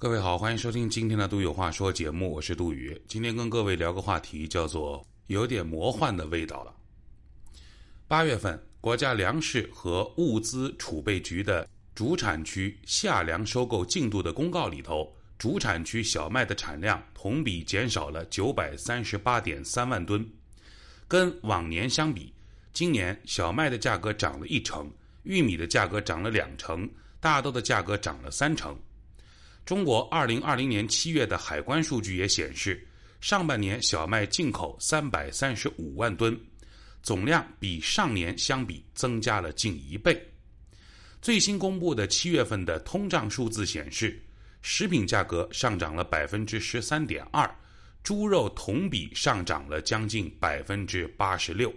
各位好，欢迎收听今天的《杜有话说》节目，我是杜宇。今天跟各位聊个话题，叫做有点魔幻的味道了。八月份，国家粮食和物资储备局的主产区夏粮收购进度的公告里头，主产区小麦的产量同比减少了九百三十八点三万吨。跟往年相比，今年小麦的价格涨了一成，玉米的价格涨了两成，大豆的价格涨了三成。中国二零二零年七月的海关数据也显示，上半年小麦进口三百三十五万吨，总量比上年相比增加了近一倍。最新公布的七月份的通胀数字显示，食品价格上涨了百分之十三点二，猪肉同比上涨了将近百分之八十六。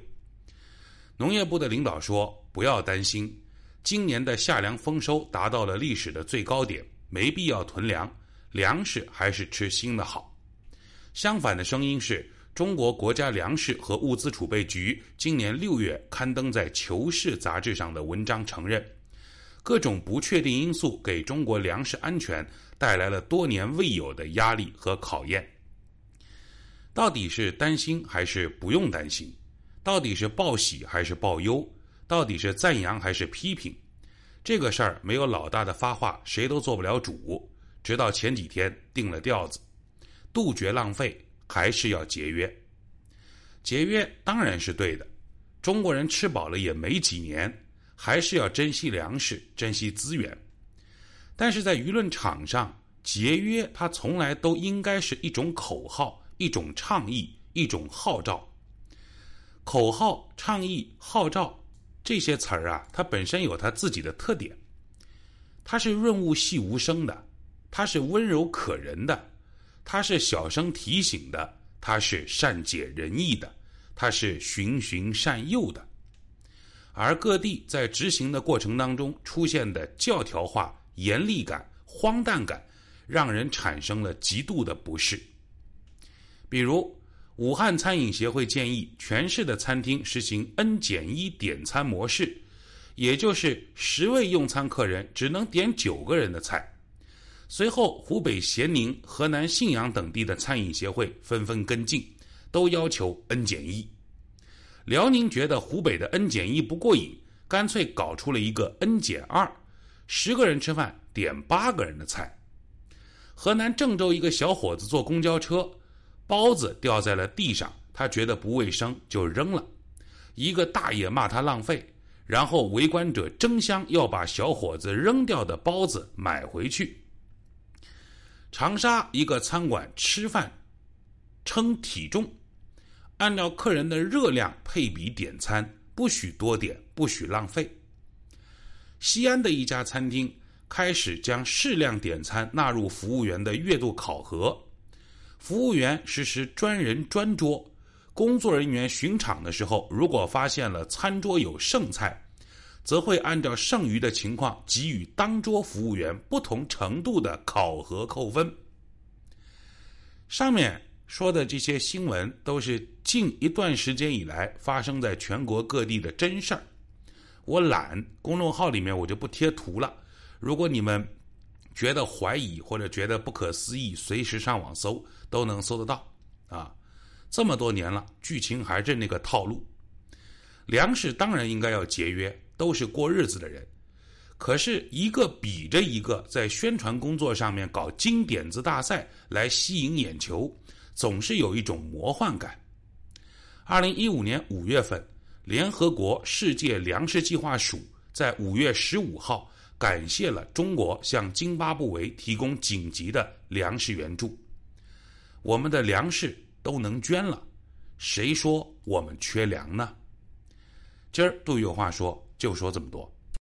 农业部的领导说：“不要担心，今年的夏粮丰收达到了历史的最高点。”没必要囤粮，粮食还是吃新的好。相反的声音是中国国家粮食和物资储备局今年六月刊登在《求是》杂志上的文章承认，各种不确定因素给中国粮食安全带来了多年未有的压力和考验。到底是担心还是不用担心？到底是报喜还是报忧？到底是赞扬还是批评？这个事儿没有老大的发话，谁都做不了主。直到前几天定了调子，杜绝浪费还是要节约。节约当然是对的，中国人吃饱了也没几年，还是要珍惜粮食、珍惜资源。但是在舆论场上，节约它从来都应该是一种口号、一种倡议、一种号召。口号、倡议、号召。这些词儿啊，它本身有它自己的特点，它是润物细无声的，它是温柔可人的，它是小声提醒的，它是善解人意的，它是循循善诱的。而各地在执行的过程当中出现的教条化、严厉感、荒诞感，让人产生了极度的不适。比如。武汉餐饮协会建议全市的餐厅实行 N 减一点餐模式，也就是十位用餐客人只能点九个人的菜。随后，湖北咸宁、河南信阳等地的餐饮协会纷纷跟进，都要求 N 减一。辽宁觉得湖北的 N 减一不过瘾，干脆搞出了一个 N 减二，十个人吃饭点八个人的菜。河南郑州一个小伙子坐公交车。包子掉在了地上，他觉得不卫生就扔了。一个大爷骂他浪费，然后围观者争相要把小伙子扔掉的包子买回去。长沙一个餐馆吃饭称体重，按照客人的热量配比点餐，不许多点，不许浪费。西安的一家餐厅开始将适量点餐纳入服务员的月度考核。服务员实施专人专桌，工作人员巡场的时候，如果发现了餐桌有剩菜，则会按照剩余的情况给予当桌服务员不同程度的考核扣分。上面说的这些新闻都是近一段时间以来发生在全国各地的真事儿。我懒，公众号里面我就不贴图了。如果你们。觉得怀疑或者觉得不可思议，随时上网搜都能搜得到啊！这么多年了，剧情还是那个套路。粮食当然应该要节约，都是过日子的人，可是一个比着一个，在宣传工作上面搞金点子大赛来吸引眼球，总是有一种魔幻感。二零一五年五月份，联合国世界粮食计划署在五月十五号。感谢了中国向津巴布韦提供紧急的粮食援助，我们的粮食都能捐了，谁说我们缺粮呢？今儿都有话说，就说这么多。